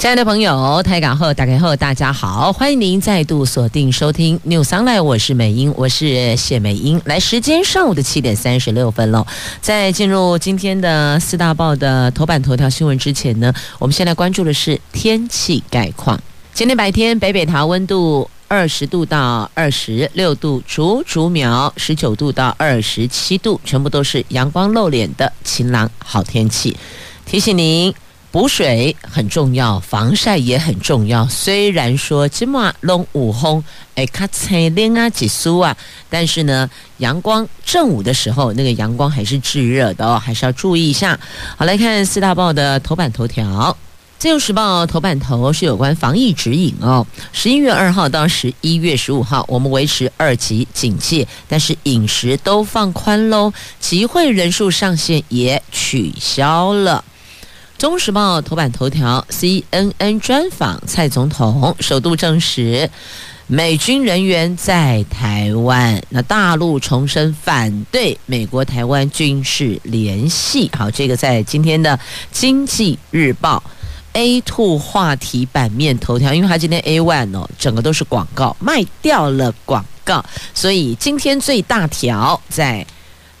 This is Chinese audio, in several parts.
亲爱的朋友，台港后打开后，大家好，欢迎您再度锁定收听 News Online，我是美英，我是谢美英。来，时间上午的七点三十六分喽。在进入今天的四大报的头版头条新闻之前呢，我们先来关注的是天气概况。今天白天，北北桃温度二十度到二十六度，竹竹苗十九度到二十七度，全部都是阳光露脸的晴朗好天气。提醒您。补水很重要，防晒也很重要。虽然说今晚龙午后哎，卡彩亮啊，几苏啊，但是呢，阳光正午的时候，那个阳光还是炙热的哦，还是要注意一下。好，来看四大报的头版头条。自由时报头版头是有关防疫指引哦。十一月二号到十一月十五号，我们维持二级警戒，但是饮食都放宽喽，集会人数上限也取消了。中时报头版头条，CNN 专访蔡总统，首度证实美军人员在台湾。那大陆重申反对美国台湾军事联系。好，这个在今天的经济日报 A two 话题版面头条，因为它今天 A one 哦，整个都是广告，卖掉了广告，所以今天最大条在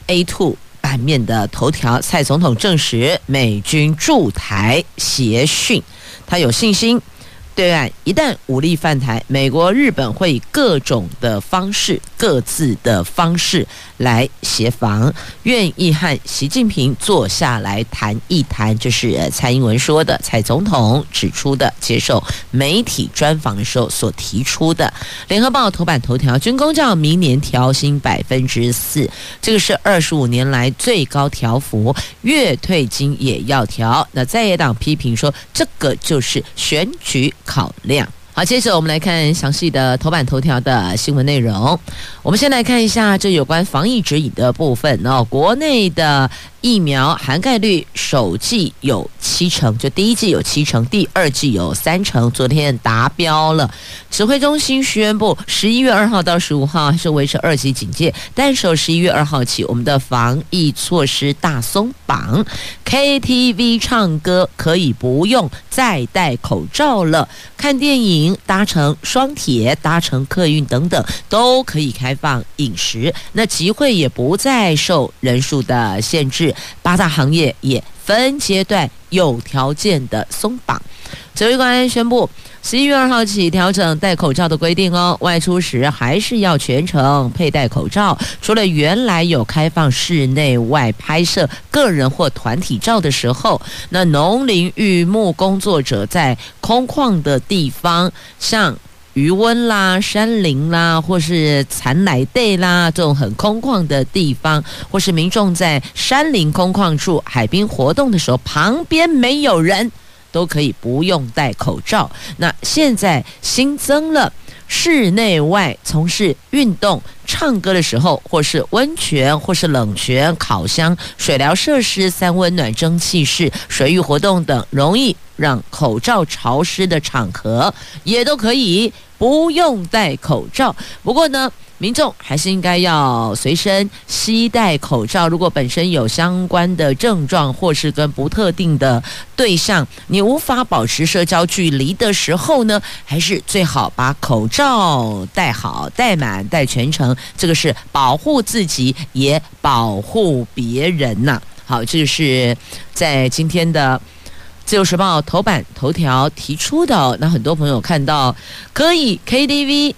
A two。版面的头条，蔡总统证实美军驻台协训，他有信心。对岸一旦武力犯台，美国、日本会以各种的方式、各自的方式来协防，愿意和习近平坐下来谈一谈。就是蔡英文说的，蔡总统指出的，接受媒体专访的时候所提出的。联合报头版头条：军工教明年调薪百分之四，这个是二十五年来最高调幅，月退金也要调。那在野党批评说，这个就是选举。考量。好，接着我们来看详细的头版头条的新闻内容。我们先来看一下这有关防疫指引的部分哦。国内的疫苗涵盖率首剂有七成，就第一剂有七成，第二剂有三成，昨天达标了。指挥中心宣布，十一月二号到十五号是维持二级警戒，但是十一月二号起，我们的防疫措施大松绑，KTV 唱歌可以不用再戴口罩了，看电影、搭乘双铁、搭乘客运等等都可以开放饮食，那集会也不再受人数的限制。八大行业也分阶段有条件的松绑。指挥官宣布，十一月二号起调整戴口罩的规定哦，外出时还是要全程佩戴口罩。除了原来有开放室内外拍摄个人或团体照的时候，那农林渔牧工作者在空旷的地方，像。余温啦、山林啦，或是残奶地啦，这种很空旷的地方，或是民众在山林空旷处、海滨活动的时候，旁边没有人，都可以不用戴口罩。那现在新增了。室内外从事运动、唱歌的时候，或是温泉，或是冷泉、烤箱、水疗设施、三温暖蒸汽室、水域活动等，容易让口罩潮湿的场合，也都可以不用戴口罩。不过呢，民众还是应该要随身携带口罩。如果本身有相关的症状，或是跟不特定的对象，你无法保持社交距离的时候呢，还是最好把口罩戴好、戴满、戴全程。这个是保护自己，也保护别人呐、好，这就是在今天的《自由时报》头版头条提出的。那很多朋友看到可以 KTV。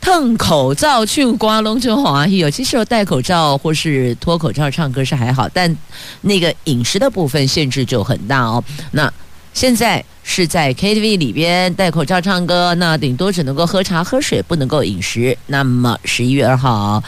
蹭口罩去刮龙就好啊！有些时候戴口罩或是脱口罩唱歌是还好，但那个饮食的部分限制就很大哦。那现在是在 KTV 里边戴口罩唱歌，那顶多只能够喝茶喝水，不能够饮食。那么十一月二号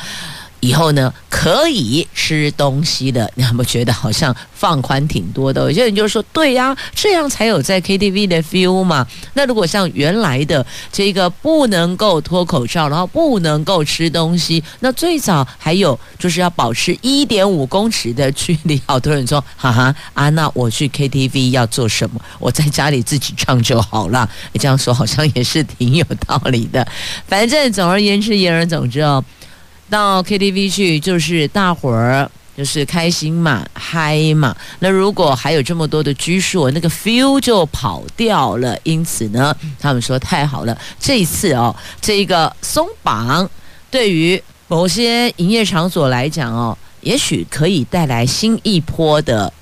以后呢，可以吃东西的，你有没有觉得好像放宽挺多的？有些人就说，对呀，这样才有在 KTV 的 feel 嘛。那如果像原来的这个不能够脱口罩，然后不能够吃东西，那最早还有就是要保持一点五公尺的距离。好多人说，哈哈，啊，那我去 KTV 要做什么？我在家里自己唱就好了。这样说好像也是挺有道理的。反正总而言之，言而总之哦。到 KTV 去就是大伙儿就是开心嘛，嗨嘛。那如果还有这么多的拘束，那个 feel 就跑掉了。因此呢，他们说太好了，这一次哦，这个松绑对于某些营业场所来讲哦，也许可以带来新一波的。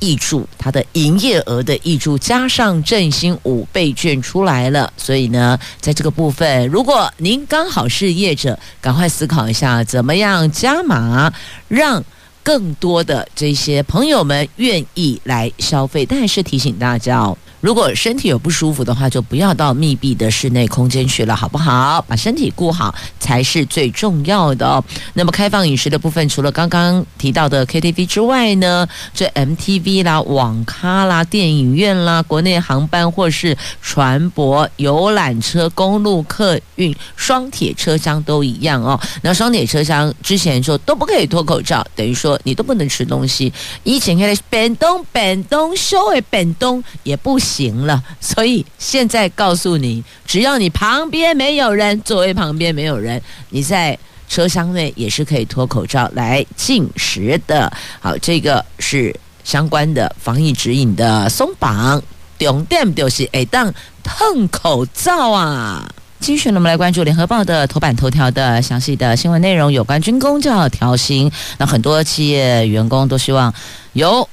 挹注，它的营业额的挹注，加上振兴五倍券出来了，所以呢，在这个部分，如果您刚好是业者，赶快思考一下，怎么样加码，让更多的这些朋友们愿意来消费。但是提醒大家哦。如果身体有不舒服的话，就不要到密闭的室内空间去了，好不好？把身体顾好才是最重要的哦。那么开放饮食的部分，除了刚刚提到的 KTV 之外呢，这 MTV 啦、网咖啦、电影院啦、国内航班或是船舶、游览车、公路客运、双铁车厢都一样哦。那双铁车厢之前说都不可以脱口罩，等于说你都不能吃东西。以前还是变东变东，收诶变东也不。行了，所以现在告诉你，只要你旁边没有人，座位旁边没有人，你在车厢内也是可以脱口罩来进食的。好，这个是相关的防疫指引的松绑，重点就是会当碰口罩啊。继续呢，我们来关注联合报的头版头条的详细的新闻内容，有关军公教调薪，那很多企业员工都希望有。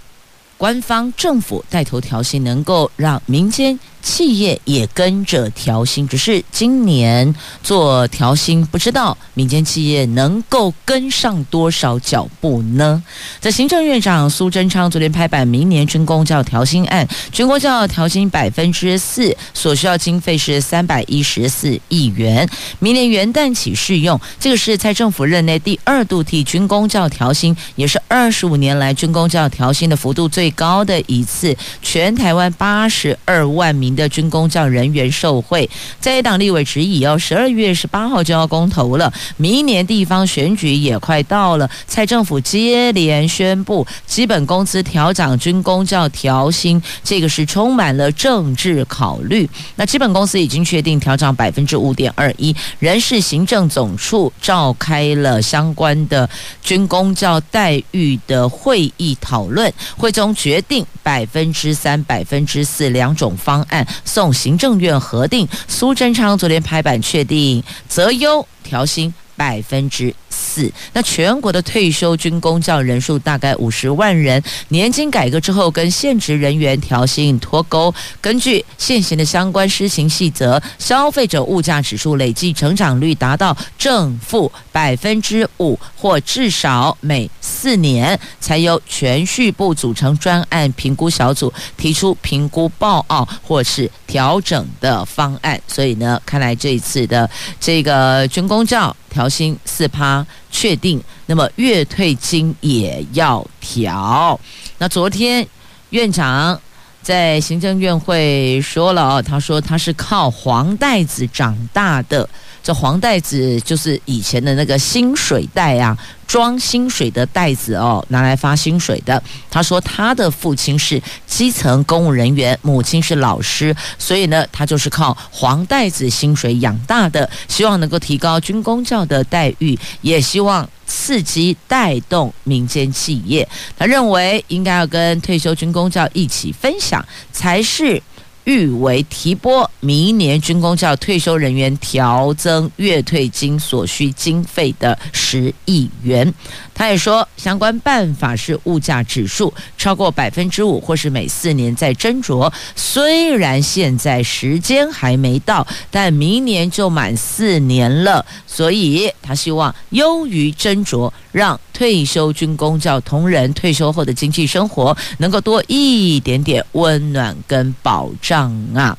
官方政府带头调戏，能够让民间企业也跟着调薪，只是今年做调薪，不知道民间企业能够跟上多少脚步呢？在行政院长苏贞昌昨天拍板，明年军公教调薪案，军工教调薪百分之四，所需要经费是三百一十四亿元，明年元旦起适用。这个是蔡政府任内第二度替军公教调薪，也是二十五年来军公教调薪的幅度最高的一次，全台湾八十二万名。的军公教人员受惠，在党立委质疑哦，十二月十八号就要公投了，明年地方选举也快到了，蔡政府接连宣布基本工资调涨，军公教调薪，这个是充满了政治考虑。那基本工资已经确定调涨百分之五点二一，人事行政总处召开了相关的军公教待遇的会议讨论，会中决定百分之三、百分之四两种方案。送行政院核定，苏贞昌昨天拍板确定择优调薪百分之四。那全国的退休军工教人数大概五十万人，年金改革之后跟现职人员调薪脱钩。根据现行的相关施行细则，消费者物价指数累计成长率达到正负百分之五，或至少每四年才由全序部组成专案评估小组提出评估报告或是调整的方案。所以呢，看来这一次的这个军工教调薪四趴。确定，那么月退金也要调。那昨天院长在行政院会说了哦，他说他是靠黄袋子长大的。这黄袋子就是以前的那个薪水袋啊，装薪水的袋子哦，拿来发薪水的。他说他的父亲是基层公务人员，母亲是老师，所以呢，他就是靠黄袋子薪水养大的。希望能够提高军公教的待遇，也希望刺激带动民间企业。他认为应该要跟退休军公教一起分享，才是。誉为提拨明年军工教退休人员调增月退金所需经费的十亿元。他也说，相关办法是物价指数超过百分之五，或是每四年再斟酌。虽然现在时间还没到，但明年就满四年了，所以他希望优于斟酌，让退休军工教同仁退休后的经济生活能够多一点点温暖跟保障啊。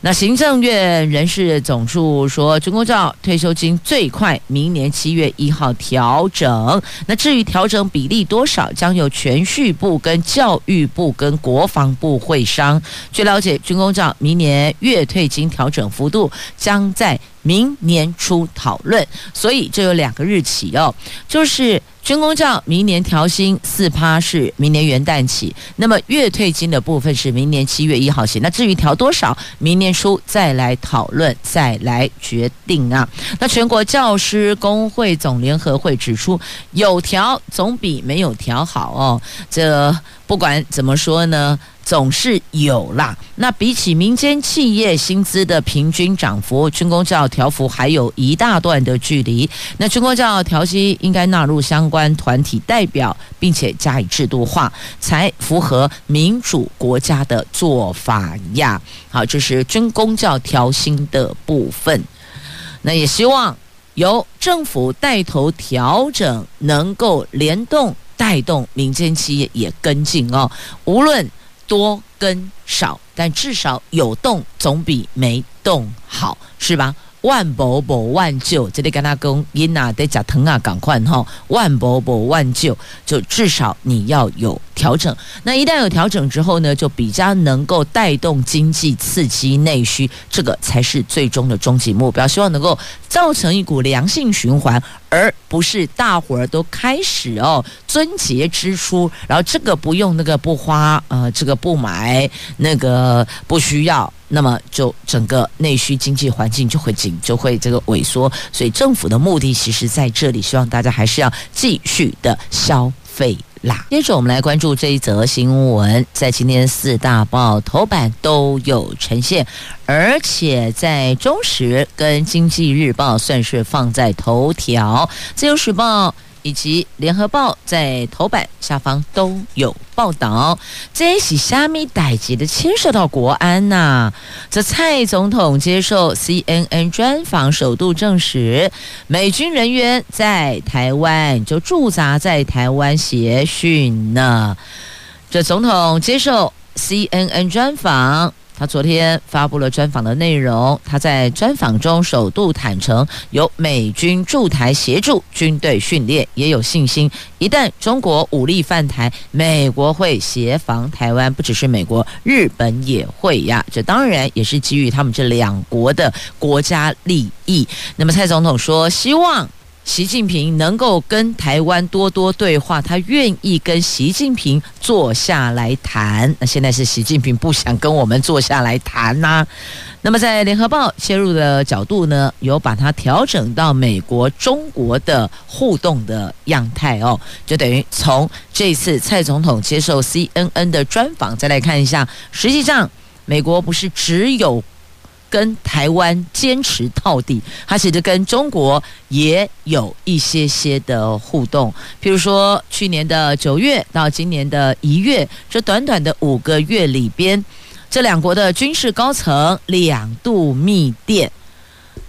那行政院人事总处说，军公教退休金最快明年七月一号调整。那至于调整比例多少，将由銓叙部、跟教育部、跟国防部会商。据了解，军公教明年月退金调整幅度将在明年初讨论，所以这有两个日期哦，就是。军工教明年调薪四趴是明年元旦起，那么月退金的部分是明年七月一号起。那至于调多少，明年初再来讨论，再来决定啊。那全国教师工会总联合会指出，有调总比没有调好哦。这不管怎么说呢。总是有啦。那比起民间企业薪资的平均涨幅，军工教调幅还有一大段的距离。那军工教调薪应该纳入相关团体代表，并且加以制度化，才符合民主国家的做法呀。好，这是军工教调薪的部分。那也希望由政府带头调整，能够联动带动民间企业也跟进哦。无论多跟少，但至少有动总比没动好，是吧？万伯伯万救，这里跟他讲，因啊得加疼啊，赶快哈！万伯伯万救，就至少你要有调整。那一旦有调整之后呢，就比较能够带动经济，刺激内需，这个才是最终的终极目标。希望能够造成一股良性循环，而不是大伙儿都开始哦遵节支出，然后这个不用，那个不花，呃，这个不买，那个不需要。那么就整个内需经济环境就会紧，就会这个萎缩。所以政府的目的其实在这里，希望大家还是要继续的消费啦。接着我们来关注这一则新闻，在今天四大报头版都有呈现，而且在中时跟经济日报算是放在头条，自由时报。以及联合报在头版下方都有报道，这是虾米代志的牵涉到国安呐、啊。这蔡总统接受 CNN 专访，首度证实美军人员在台湾就驻扎在台湾协训呢。这总统接受 CNN 专访。他昨天发布了专访的内容。他在专访中首度坦承，有美军驻台协助军队训练，也有信心，一旦中国武力犯台，美国会协防台湾。不只是美国，日本也会呀。这当然也是基于他们这两国的国家利益。那么蔡总统说，希望。习近平能够跟台湾多多对话，他愿意跟习近平坐下来谈。那现在是习近平不想跟我们坐下来谈呐、那么在联合报切入的角度呢，有把它调整到美国中国的互动的样态哦，就等于从这次蔡总统接受 CNN 的专访再来看一下，实际上美国不是只有。跟台湾坚持到底，他其实跟中国也有一些些的互动。譬如说，去年的九月到今年的一月，这短短的五个月里边，这两国的军事高层两度密电。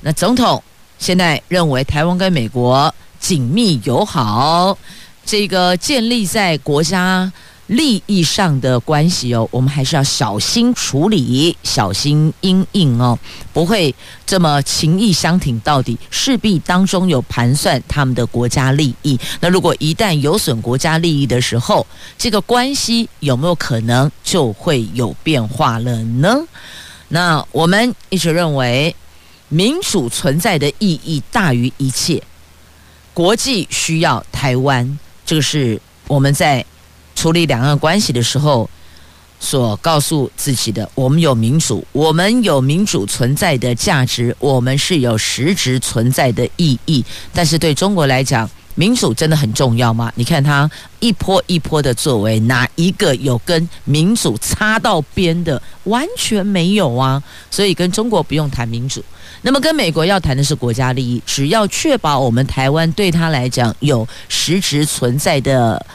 那总统现在认为，台湾跟美国紧密友好，这个建立在国家。利益上的关系哦，我们还是要小心处理，小心因应哦，不会这么情义相挺到底，势必当中有盘算他们的国家利益。那如果一旦有损国家利益的时候，这个关系有没有可能就会有变化了呢？那我们一直认为，民主存在的意义大于一切，国际需要台湾，这个是我们在。处理两岸关系的时候，所告诉自己的：我们有民主，我们有民主存在的价值，我们是有实质存在的意义。但是对中国来讲，民主真的很重要吗？你看他一波一波的作为，哪一个有跟民主擦到边的？完全没有啊！所以跟中国不用谈民主，那么跟美国要谈的是国家利益。只要确保我们台湾对他来讲有实质存在的。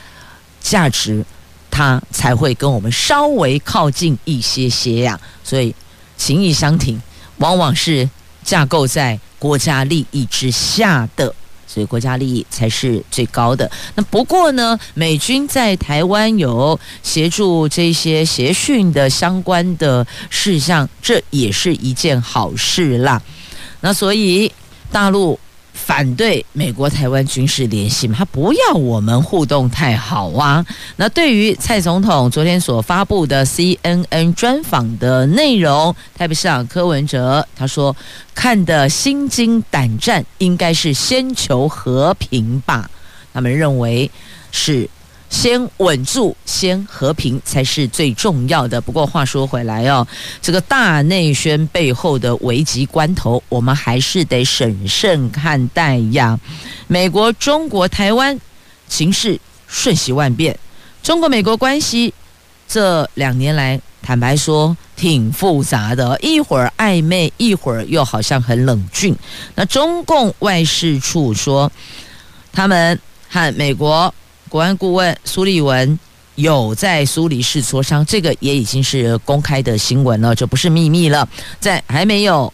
价值，它才会跟我们稍微靠近一些些呀。所以，情谊相挺，往往是架构在国家利益之下的。所以国家利益才是最高的。那不过呢，美军在台湾有协助这些协训的相关的事项，这也是一件好事啦。那所以大陆。反对美国台湾军事联系嘛，他不要我们互动太好啊。那对于蔡总统昨天所发布的 CNN 专访的内容，台北市长柯文哲他说看得心惊胆战，应该是先求和平吧。他们认为是。先稳住，先和平才是最重要的。不过话说回来哦，这个大内宣背后的危急关头，我们还是得审慎看待呀。美国、中国、台湾形势瞬息万变，中国美国关系这两年来，坦白说挺复杂的，一会儿暧昧，一会儿又好像很冷峻。那中共外事处说，他们和美国。国安顾问苏立文有在苏黎世磋商，这个也已经是公开的新闻了，这不是秘密了。在还没有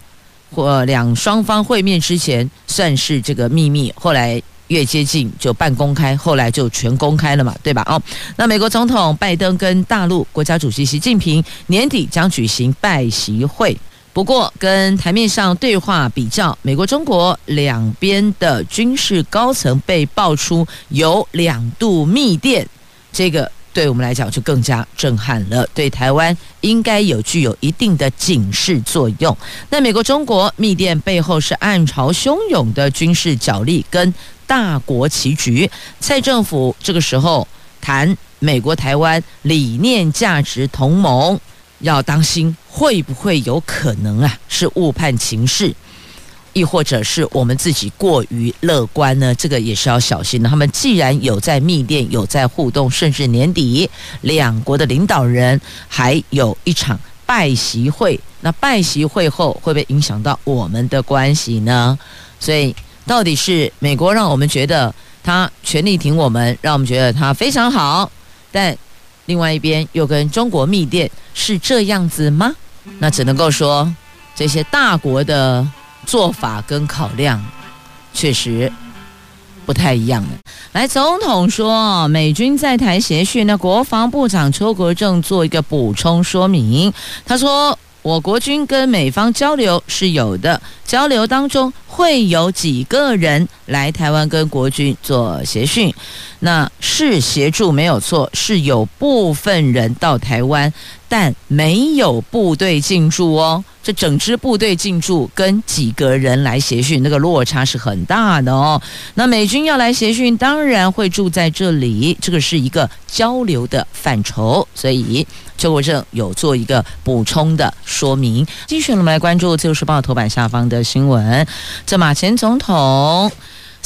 或两双方会面之前，算是这个秘密。后来越接近就半公开，后来就全公开了嘛，对吧？哦，那美国总统拜登跟大陆国家主席习近平年底将举行拜习会。不过，跟台面上对话比较，美国、中国两边的军事高层被爆出有两度密电，这个对我们来讲就更加震撼了，对台湾应该有具有一定的警示作用。那美国、中国密电背后是暗潮汹涌的军事角力跟大国棋局。蔡政府这个时候谈美国台湾理念价值同盟。要当心，会不会有可能啊？是误判情势，亦或者是我们自己过于乐观呢？这个也是要小心的。他们既然有在密电，有在互动，甚至年底两国的领导人还有一场拜习会，那拜习会后会不会影响到我们的关系呢？所以，到底是美国让我们觉得他全力挺我们，让我们觉得他非常好，但。另外一边又跟中国密电，是这样子吗？那只能够说，这些大国的做法跟考量确实不太一样。来，总统说美军在台协训，那国防部长邱国正做一个补充说明，他说。我国军跟美方交流是有的，交流当中会有几个人来台湾跟国军做协训，那是协助没有错，是有部分人到台湾。但没有部队进驻哦，这整支部队进驻跟几个人来协训，那个落差是很大的哦。那美军要来协训，当然会住在这里，这个是一个交流的范畴，所以邱国正有做一个补充的说明。继续，我们来关注《自由时报》头版下方的新闻，这马前总统。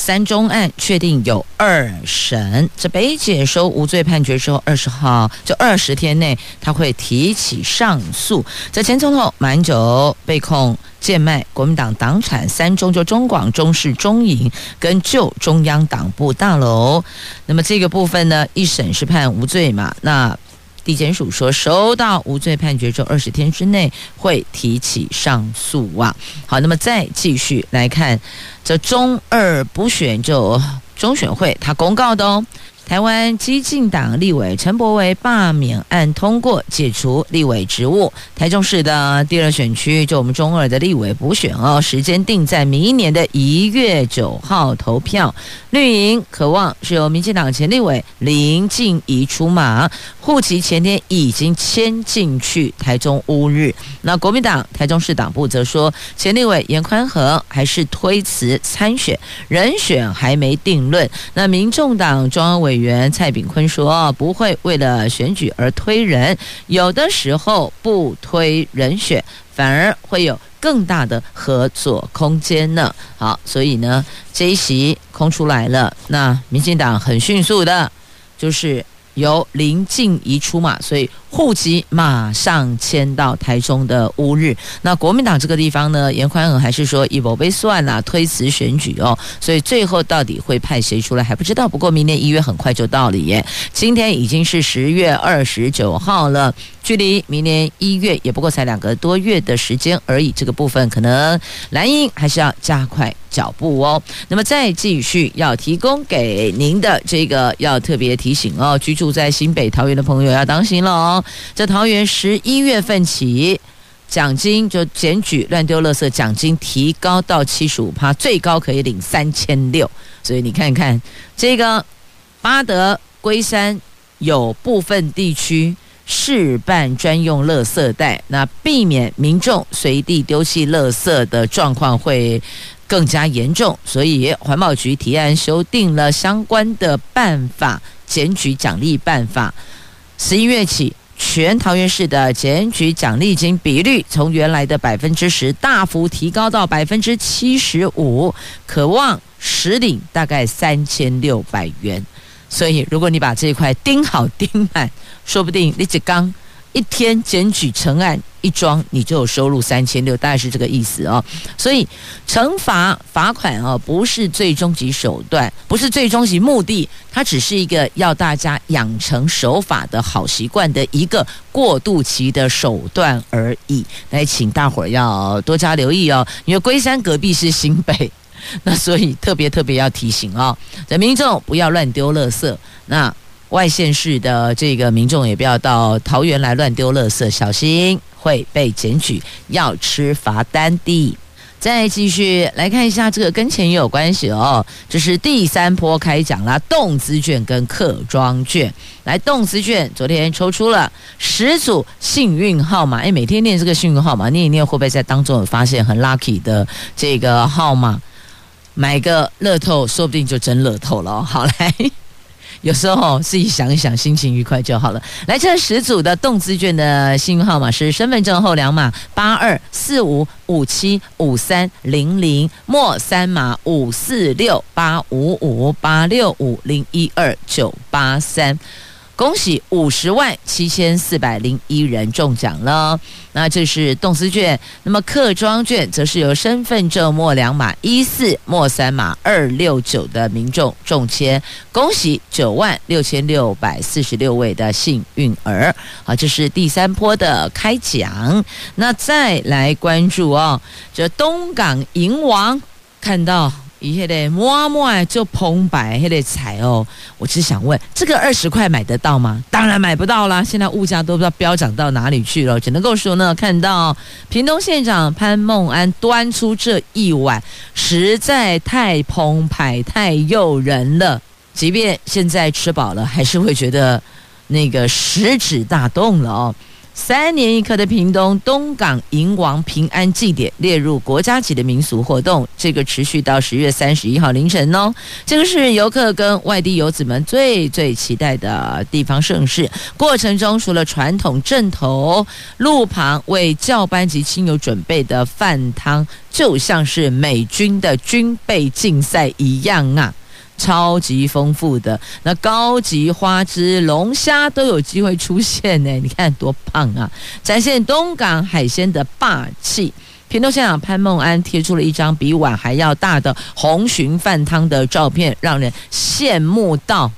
三中案确定有二审，这北检收无罪判决之后，二十号就二十天内他会提起上诉。这前总统马英九被控贱卖国民党党产三中，就中广、中视、中影跟旧中央党部大楼。那么这个部分呢，一审是判无罪嘛？那。地检署说，收到无罪判决之后，二十天之内会提起上诉啊。好，那么再继续来看，这中二补选就中选会他公告的哦。台湾激进党立委陈柏惟罢免案通过，解除立委职务。台中市的第二选区，就我们中二的立委补选哦，时间定在明年的一月九号投票。绿营渴望是由民进党前立委林静怡出马，户籍前天已经迁进去台中乌日。那国民党台中市党部则说，前立委严宽和还是推辞参选，人选还没定论。那民众党中央委委员蔡炳坤说：“不会为了选举而推人，有的时候不推人选，反而会有更大的合作空间呢。”好，所以呢，这一席空出来了，那民进党很迅速的，就是由林静怡出马，所以户籍马上迁到台中的乌日。那国民党这个地方呢，严宽恒还是说以不被算啊，推辞选举哦。所以最后到底会派谁出来还不知道。不过明年一月很快就到了耶，今天已经是十月二十九号了。距离明年一月也不过才两个多月的时间而已，这个部分可能蓝营还是要加快脚步哦。那么再继续要提供给您的这个要特别提醒哦，居住在新北桃园的朋友要当心了哦。在桃园十一月份起，奖金就检举乱丢垃圾奖金提高到七十五趴，最高可以领三千六。所以你看看这个八德龟山有部分地区。试办专用垃圾袋，那避免民众随地丢弃垃圾的状况会更加严重，所以环保局提案修订了相关的办法，检举奖励办法。十一月起，全桃园市的检举奖励金比率从原来的百分之十大幅提高到百分之七十五，可望实领大概三千六百元。所以，如果你把这一块盯好盯满，说不定你只刚一天检举成案一桩，你就有收入三千六，大概是这个意思哦。所以，惩罚罚款哦，不是最终极手段，不是最终极目的，它只是一个要大家养成守法的好习惯的一个过渡期的手段而已。来，请大伙儿要多加留意哦，因为龟山隔壁是新北。那所以特别特别要提醒、哦，这民众不要乱丢垃圾。那外县市的这个民众也不要到桃园来乱丢垃圾，小心会被检举，要吃罚单的。再继续来看一下这个跟钱也有关系哦，这是第三波开奖啦，动资券跟客庄券。来，动资券昨天抽出了十组幸运号码，哎，每天念这个幸运号码，念一念会不会在当中有发现很 lucky 的这个号码？买个乐透，说不定就真乐透了。好来，有时候自己想一想，心情愉快就好了。来，这十组的动资券的幸运号码是身份证后两码八二四五五七五三零零，末三码五四六八五五八六五零一二九八三。恭喜五十万七千四百零一人中奖了，那这是动资券。那么客庄券则是由身份证末两码一四末三码二六九的民众中签，恭喜九万六千六百四十六位的幸运儿。好，这是第三波的开奖。那再来关注哦，这东港银王看到。一些的摸摸就澎湃，那个彩哦，我只想问，这个二十块买得到吗？当然买不到啦，现在物价都不知道飙涨到哪里去了，只能够说呢，看到屏东县长潘孟安端出这一碗，实在太澎湃、太诱人了。即便现在吃饱了，还是会觉得那个食指大动了哦。三年一刻的屏东东港迎王平安祭典列入国家级的民俗活动，这个持续到十月三十一号凌晨哦。这个是游客跟外地游子们最最期待的地方盛事。过程中除了传统阵头，路旁为教班及亲友准备的饭汤，就像是美军的军备竞赛一样啊。超级丰富的那高级花枝龙虾都有机会出现呢，你看多棒啊！展现东港海鲜的霸气。屏东县长潘孟安贴出了一张比碗还要大的红鲟饭汤的照片，让人羡慕到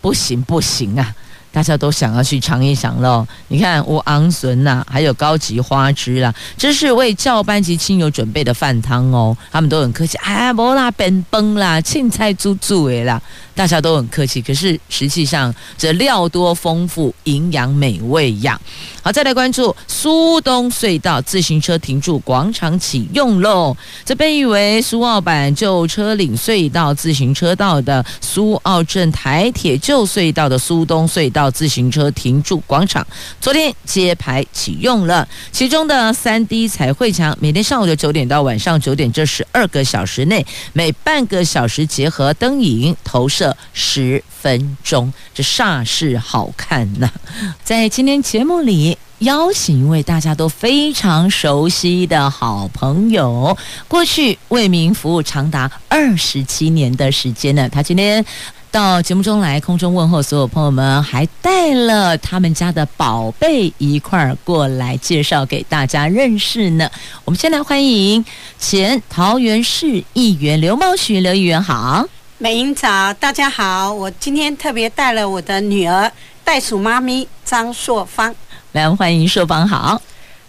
不行不行啊！大家都想要去尝一尝喽！你看，乌昂笋呐，还有高级花枝啦，这是为教班级亲友准备的饭汤哦。他们都很客气，哎，无啦，变崩啦，青菜煮煮的啦。大家都很客气，可是实际上这料多丰富，营养美味呀。好，再来关注苏东隧道自行车停驻广场启用喽。这被誉为苏澳版旧车岭隧道自行车道的苏澳镇台铁旧隧道的苏东隧道自行车停驻广场，昨天揭牌启用了。其中的三 D 彩绘墙，每天上午的九点到晚上九点这十二个小时内，每半个小时结合灯影投射。十分钟，这煞是好看呐！在今天节目里，邀请一位大家都非常熟悉的好朋友，过去为民服务长达二十七年的时间呢。他今天到节目中来空中问候所有朋友们，还带了他们家的宝贝一块儿过来介绍给大家认识呢。我们先来欢迎前桃园市议员刘茂许刘议员好，美英早，大家好，我今天特别带了我的女儿袋鼠妈咪张硕芳，来欢迎硕芳好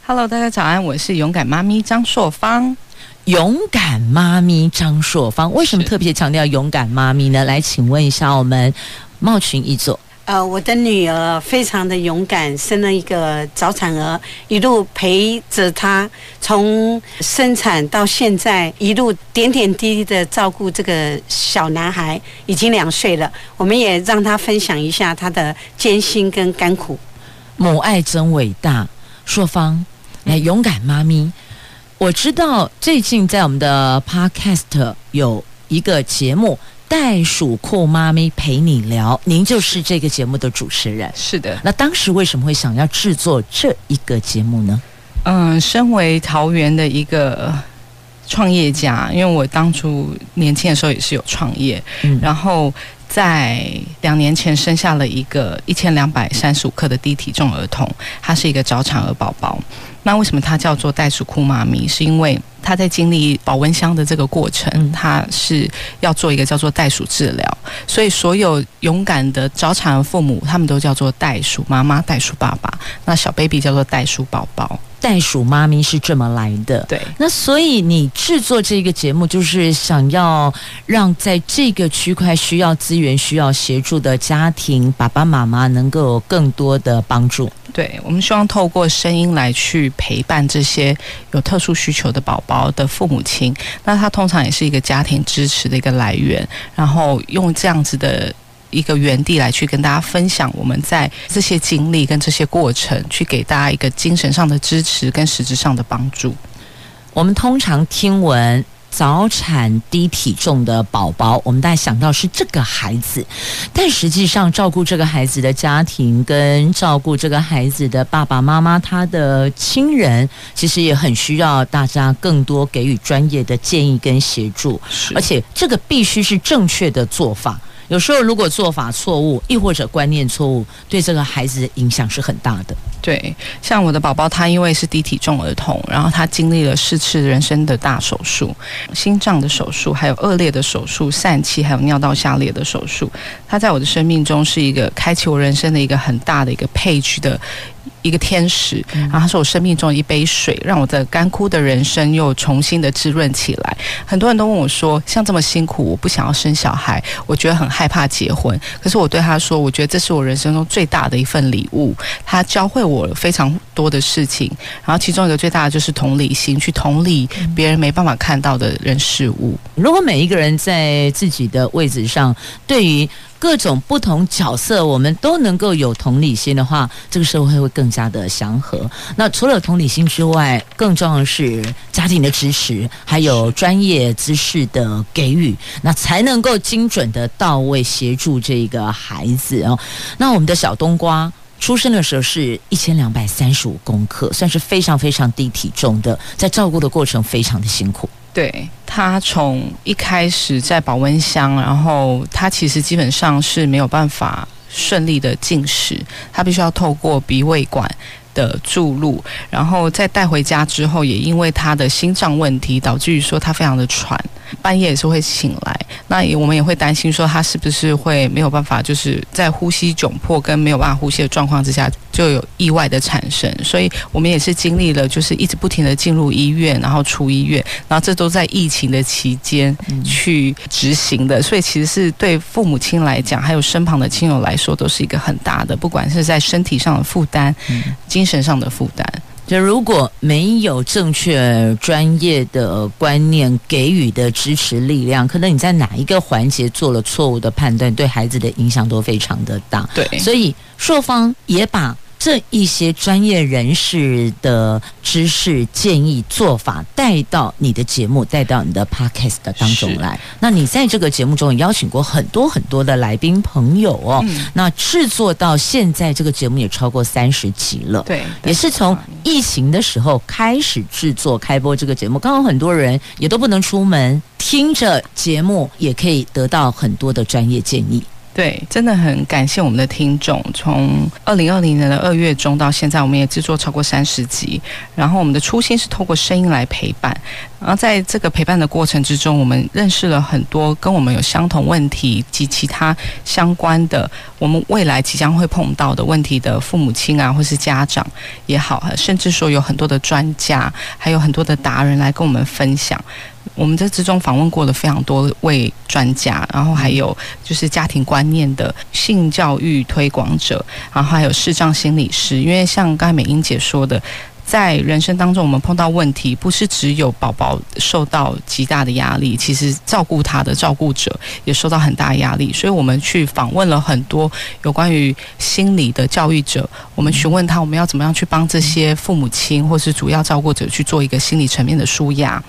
，Hello，大家早安，我是勇敢妈咪张硕芳。勇敢妈咪张硕芳，为什么特别强调勇敢妈咪呢？来，请问一下我们茂群一座。呃，我的女儿非常的勇敢，生了一个早产儿，一路陪着她从生产到现在，一路点点滴滴的照顾这个小男孩，已经两岁了。我们也让他分享一下他的艰辛跟甘苦。母爱真伟大，硕芳，来，勇敢妈咪。我知道最近在我们的 Podcast 有一个节目《袋鼠酷妈咪陪你聊》，您就是这个节目的主持人。是的，那当时为什么会想要制作这一个节目呢？嗯，身为桃园的一个创业家，因为我当初年轻的时候也是有创业，嗯，然后。在两年前生下了一个一千两百三十五克的低体重儿童，他是一个早产儿宝宝。那为什么他叫做袋鼠酷妈咪？是因为他在经历保温箱的这个过程，他是要做一个叫做袋鼠治疗，所以所有勇敢的早产儿父母，他们都叫做袋鼠妈妈、袋鼠爸爸。那小 baby 叫做袋鼠宝宝。袋鼠妈咪是这么来的，对。那所以你制作这个节目，就是想要让在这个区块需要资源、需要协助的家庭爸爸妈妈能够有更多的帮助。对，我们希望透过声音来去陪伴这些有特殊需求的宝宝的父母亲。那他通常也是一个家庭支持的一个来源，然后用这样子的。一个园地来去跟大家分享我们在这些经历跟这些过程，去给大家一个精神上的支持跟实质上的帮助。我们通常听闻早产低体重的宝宝，我们大家想到是这个孩子，但实际上照顾这个孩子的家庭跟照顾这个孩子的爸爸妈妈，他的亲人，其实也很需要大家更多给予专业的建议跟协助，而且这个必须是正确的做法。有时候，如果做法错误，亦或者观念错误，对这个孩子的影响是很大的。对，像我的宝宝，他因为是低体重儿童，然后他经历了四次人生的大手术，心脏的手术，还有恶劣的手术，疝气，还有尿道下裂的手术。他在我的生命中是一个开启我人生的一个很大的一个配置的。一个天使，然后他是我生命中的一杯水，让我的干枯的人生又重新的滋润起来。很多人都问我说：“像这么辛苦，我不想要生小孩，我觉得很害怕结婚。”可是我对他说：“我觉得这是我人生中最大的一份礼物。”他教会我非常多的事情，然后其中一个最大的就是同理心，去同理别人没办法看到的人事物。如果每一个人在自己的位置上，对于各种不同角色，我们都能够有同理心的话，这个社会会更加的祥和。那除了同理心之外，更重要的是家庭的支持，还有专业知识的给予，那才能够精准的到位协助这个孩子哦。那我们的小冬瓜出生的时候是一千两百三十五公克，算是非常非常低体重的，在照顾的过程非常的辛苦。对，他从一开始在保温箱，然后他其实基本上是没有办法顺利的进食，他必须要透过鼻胃管的注入，然后再带回家之后，也因为他的心脏问题，导致于说他非常的喘。半夜也是会醒来，那我们也会担心说他是不是会没有办法，就是在呼吸窘迫跟没有办法呼吸的状况之下就有意外的产生，所以我们也是经历了就是一直不停的进入医院，然后出医院，然后这都在疫情的期间去执行的，所以其实是对父母亲来讲，还有身旁的亲友来说，都是一个很大的，不管是在身体上的负担，精神上的负担。就如果没有正确专业的观念给予的支持力量，可能你在哪一个环节做了错误的判断，对孩子的影响都非常的大。对，所以硕方也把。这一些专业人士的知识建议做法带到你的节目，带到你的 podcast 当中来。那你在这个节目中也邀请过很多很多的来宾朋友哦。嗯、那制作到现在，这个节目也超过三十集了。对，也是从疫情的时候开始制作开播这个节目。刚好很多人也都不能出门，听着节目也可以得到很多的专业建议。对，真的很感谢我们的听众。从二零二零年的二月中到现在，我们也制作超过三十集。然后我们的初心是透过声音来陪伴。然后在这个陪伴的过程之中，我们认识了很多跟我们有相同问题及其他相关的，我们未来即将会碰到的问题的父母亲啊，或是家长也好，甚至说有很多的专家，还有很多的达人来跟我们分享。我们在之中访问过了非常多位专家，然后还有就是家庭观念的性教育推广者，然后还有视障心理师。因为像刚才美英姐说的，在人生当中，我们碰到问题，不是只有宝宝受到极大的压力，其实照顾他的照顾者也受到很大压力。所以我们去访问了很多有关于心理的教育者，我们询问他，我们要怎么样去帮这些父母亲或是主要照顾者去做一个心理层面的舒压。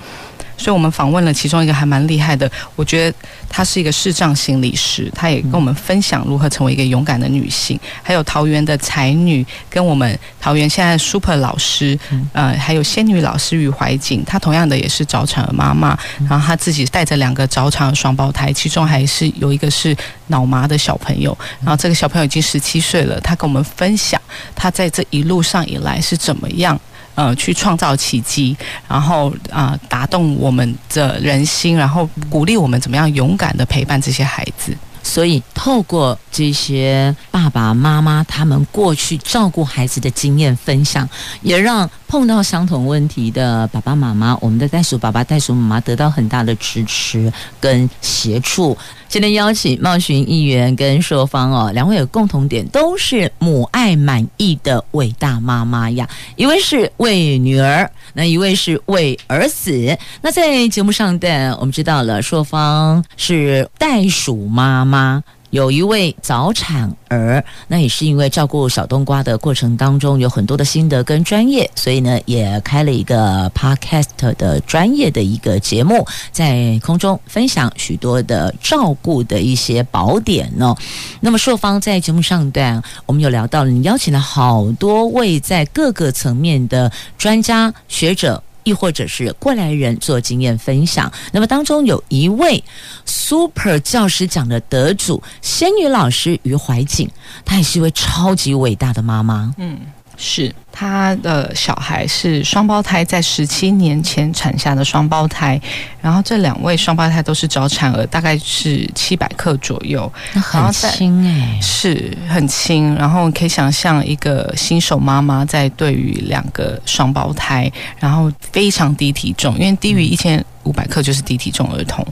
所以我们访问了其中一个还蛮厉害的，我觉得她是一个视障心理师，她也跟我们分享如何成为一个勇敢的女性。还有桃园的才女，跟我们桃园现在 super 老师，呃，还有仙女老师于怀瑾，她同样的也是早产儿妈妈，然后她自己带着两个早产儿双胞胎，其中还是有一个是脑麻的小朋友，然后这个小朋友已经十七岁了，她跟我们分享她在这一路上以来是怎么样。呃，去创造奇迹，然后啊、呃，打动我我们的人心，然后鼓励我们怎么样勇敢的陪伴这些孩子。所以，透过这些爸爸妈妈他们过去照顾孩子的经验分享，也让碰到相同问题的爸爸妈妈，我们的袋鼠爸爸、袋鼠妈妈得到很大的支持跟协助。今天邀请茂旬议员跟硕芳哦，两位有共同点，都是母爱满意的伟大妈妈呀。一位是为女儿，那一位是为儿子。那在节目上的我们知道了，硕芳是袋鼠妈妈。啊有一位早产儿，那也是因为照顾小冬瓜的过程当中有很多的心得跟专业，所以呢也开了一个 podcast 的专业的一个节目，在空中分享许多的照顾的一些宝典哦。那么硕方在节目上段，我们有聊到，你邀请了好多位在各个层面的专家学者。亦或者是过来人做经验分享，那么当中有一位 Super 教师奖的得主仙女老师于怀瑾，她也是一位超级伟大的妈妈。嗯，是。他的小孩是双胞胎，在十七年前产下的双胞胎，然后这两位双胞胎都是早产儿，大概是七百克左右，那很轻哎，是很轻。然后可以想象一个新手妈妈在对于两个双胞胎，然后非常低体重，因为低于一千五百克就是低体重儿童，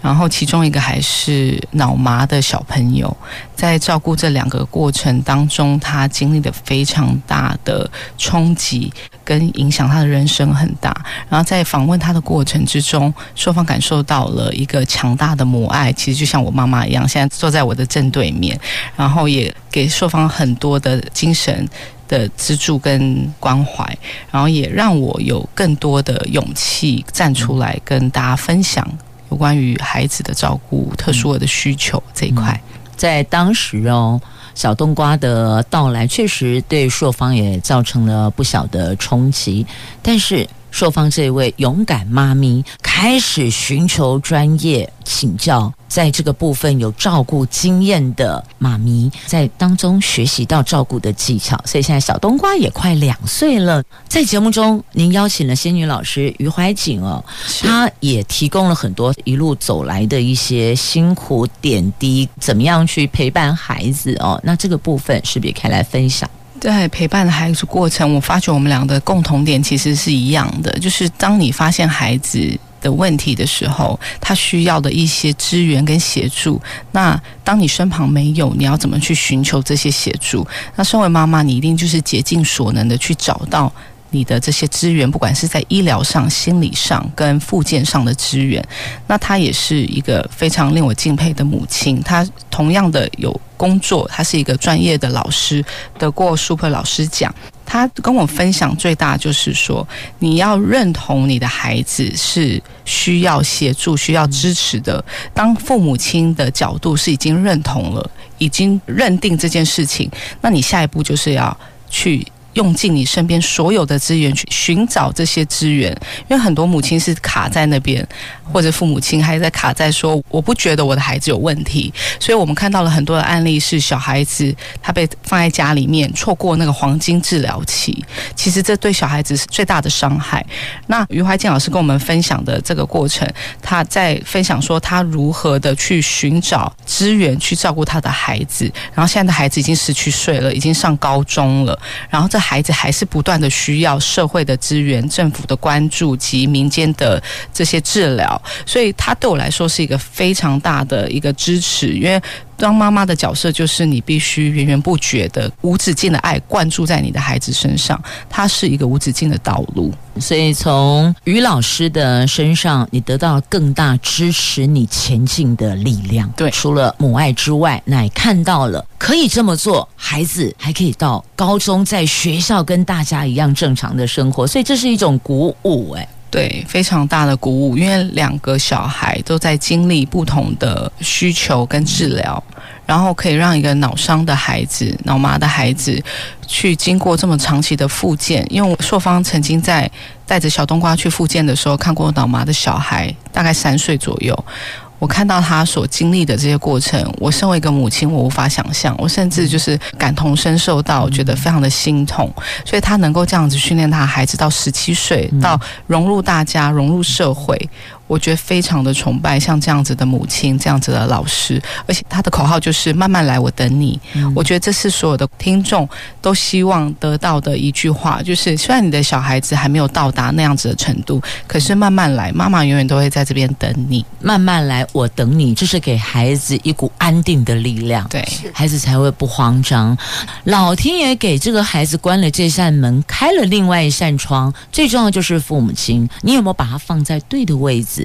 然后其中一个还是脑麻的小朋友，在照顾这两个过程当中，他经历了非常大的。冲击跟影响他的人生很大，然后在访问他的过程之中，硕方感受到了一个强大的母爱，其实就像我妈妈一样，现在坐在我的正对面，然后也给硕方很多的精神的资助跟关怀，然后也让我有更多的勇气站出来跟大家分享有关于孩子的照顾、特殊的需求这一块，在当时哦。小冬瓜的到来确实对朔方也造成了不小的冲击，但是硕芳这位勇敢妈咪开始寻求专业请教，在这个部分有照顾经验的妈咪在当中学习到照顾的技巧，所以现在小冬瓜也快两岁了。在节目中，您邀请了仙女老师于怀瑾哦，她也提供了很多一路走来的一些辛苦点滴，怎么样去陪伴孩子哦？那这个部分是不是也可以来分享？在陪伴孩子过程，我发觉我们俩的共同点其实是一样的，就是当你发现孩子的问题的时候，他需要的一些支援跟协助。那当你身旁没有，你要怎么去寻求这些协助？那身为妈妈，你一定就是竭尽所能的去找到你的这些资源，不管是在医疗上、心理上跟复健上的资源。那她也是一个非常令我敬佩的母亲，她同样的有工作，她是一个专业的老师，得过 Super 老师奖。他跟我分享最大就是说，你要认同你的孩子是需要协助、需要支持的。当父母亲的角度是已经认同了、已经认定这件事情，那你下一步就是要去用尽你身边所有的资源去寻找这些资源，因为很多母亲是卡在那边，或者父母亲还在卡在说我不觉得我的孩子有问题，所以我们看到了很多的案例是小孩子他被放在家里面，错过那个黄金治疗期，其实这对小孩子是最大的伤害。那余怀静老师跟我们分享的这个过程，他在分享说他如何的去寻找资源去照顾他的孩子，然后现在的孩子已经十七岁了，已经上高中了，然后这孩子还是不断的需要社会的资源、政府的关注及民间的这些治疗，所以他对我来说是一个非常大的一个支持，因为。当妈妈的角色就是你必须源源不绝的无止境的爱灌注在你的孩子身上，它是一个无止境的道路。所以从于老师的身上，你得到更大支持你前进的力量。对，除了母爱之外，那也看到了可以这么做，孩子还可以到高中，在学校跟大家一样正常的生活，所以这是一种鼓舞。哎。对，非常大的鼓舞，因为两个小孩都在经历不同的需求跟治疗，然后可以让一个脑伤的孩子、脑麻的孩子去经过这么长期的复健。因为硕方曾经在带着小冬瓜去复健的时候，看过脑麻的小孩，大概三岁左右。我看到他所经历的这些过程，我身为一个母亲，我无法想象，我甚至就是感同身受到，觉得非常的心痛。所以他能够这样子训练他的孩子到十七岁，到融入大家，融入社会。我觉得非常的崇拜像这样子的母亲，这样子的老师，而且他的口号就是“慢慢来，我等你”。嗯。我觉得这是所有的听众都希望得到的一句话，就是虽然你的小孩子还没有到达那样子的程度，可是慢慢来，妈妈永远都会在这边等你。慢慢来，我等你，这是给孩子一股安定的力量，对，孩子才会不慌张。老天爷给这个孩子关了这扇门，开了另外一扇窗，最重要就是父母亲，你有没有把他放在对的位置？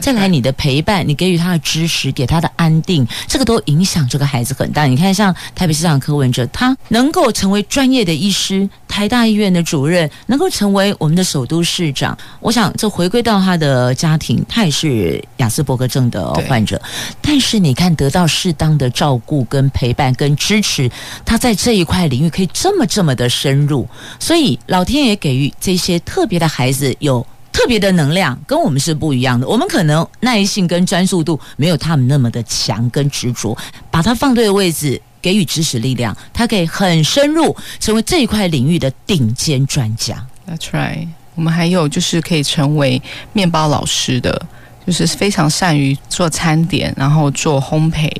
再来，你的陪伴，你给予他的支持，给他的安定，这个都影响这个孩子很大。你看，像台北市长柯文哲，他能够成为专业的医师，台大医院的主任，能够成为我们的首都市长，我想这回归到他的家庭，他也是亚斯伯格症的患者，但是你看得到适当的照顾、跟陪伴、跟支持，他在这一块领域可以这么这么的深入，所以老天爷给予这些特别的孩子有。特别的能量跟我们是不一样的，我们可能耐性跟专注度没有他们那么的强跟执着，把它放对的位置，给予支持力量，他可以很深入，成为这一块领域的顶尖专家。That's right。我们还有就是可以成为面包老师的，就是非常善于做餐点，然后做烘焙，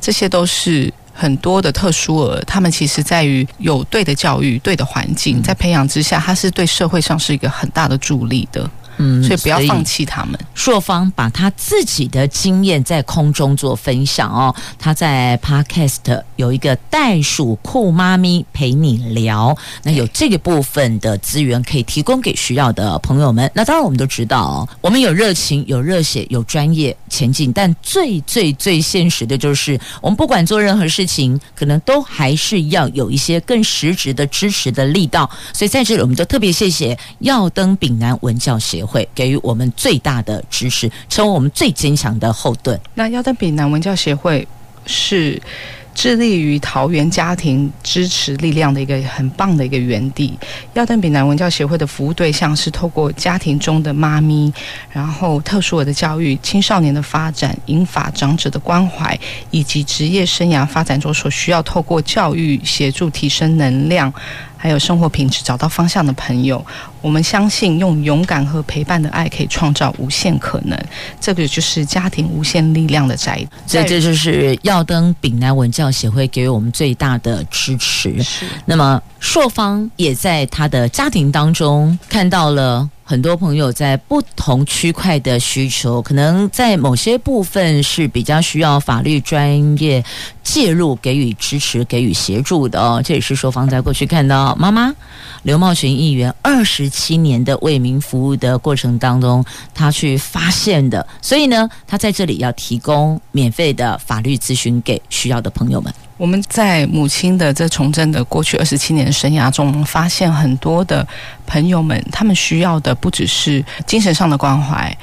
这些都是很多的特殊儿。他们其实在于有对的教育、对的环境，在培养之下，他是对社会上是一个很大的助力的。嗯，所以不要放弃他们。硕方把他自己的经验在空中做分享哦。他在 Podcast 有一个袋鼠酷妈咪陪你聊，那有这个部分的资源可以提供给需要的朋友们。那当然，我们都知道哦，我们有热情、有热血、有专业前进，但最最最现实的就是，我们不管做任何事情，可能都还是要有一些更实质的支持的力道。所以在这里，我们就特别谢谢耀登丙南文教协会。会给予我们最大的支持，成为我们最坚强的后盾。那耀登比南文教协会是致力于桃园家庭支持力量的一个很棒的一个园地。耀登比南文教协会的服务对象是透过家庭中的妈咪，然后特殊儿的教育、青少年的发展、银发长者的关怀，以及职业生涯发展中所需要透过教育协助提升能量。还有生活品质，找到方向的朋友，我们相信用勇敢和陪伴的爱可以创造无限可能。这个就是家庭无限力量的宅。所以这就是耀登丙南文教协会给予我们最大的支持。是。那么硕方也在他的家庭当中看到了。很多朋友在不同区块的需求，可能在某些部分是比较需要法律专业介入、给予支持、给予协助的哦。这也是说方在过去看到妈妈刘茂群议员二十七年的为民服务的过程当中，他去发现的。所以呢，他在这里要提供免费的法律咨询给需要的朋友们。我们在母亲的这从政的过去二十七年生涯中，发现很多的朋友们，他们需要的不只是精神上的关怀，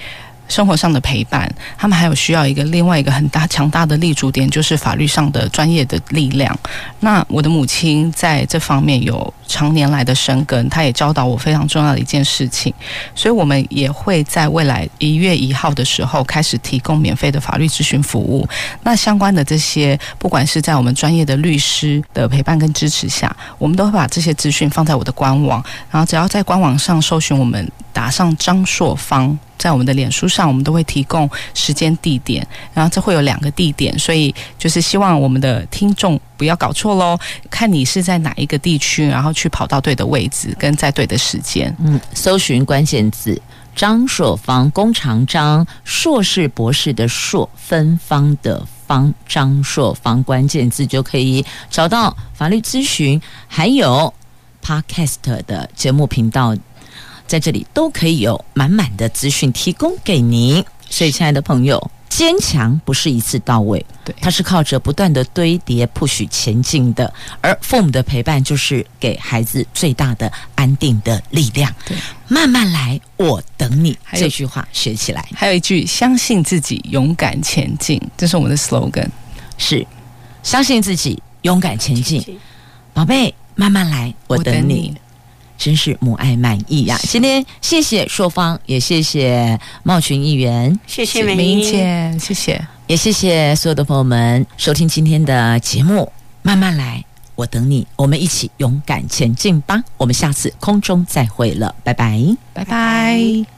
生活上的陪伴，他们还有需要一个另外一个很大强大的立足点，就是法律上的专业的力量。那我的母亲在这方面有常年来的深耕，她也教导我非常重要的一件事情，所以我们也会在未来一月一号的时候开始提供免费的法律咨询服务。那相关的这些，不管是在我们专业的律师的陪伴跟支持下，我们都会把这些资讯放在我的官网，然后只要在官网上搜寻我们，打上张硕芳。在我们的脸书上，我们都会提供时间、地点，然后这会有两个地点，所以就是希望我们的听众不要搞错喽。看你是在哪一个地区，然后去跑到对的位置，跟在对的时间。嗯，搜寻关键字“张硕芳”，弓长张，硕士博士的硕，芬芳的芳，张硕芳，关键字就可以找到法律咨询，还有 Podcast 的节目频道。在这里都可以有满满的资讯提供给您，所以亲爱的朋友，坚强不是一次到位，对，它是靠着不断的堆叠 push 前进的，而父母的陪伴就是给孩子最大的安定的力量。对，慢慢来，我等你。这句话学起来，还有一句：相信自己，勇敢前进。这是我们的 slogan，是相信自己，勇敢前进。宝贝，慢慢来，我等你。真是母爱满意呀！今天谢谢硕芳，也谢谢茂群议员，谢谢美英姐，谢谢，也谢谢所有的朋友们收听今天的节目。慢慢来，我等你，我们一起勇敢前进吧！我们下次空中再会了，拜拜，拜拜。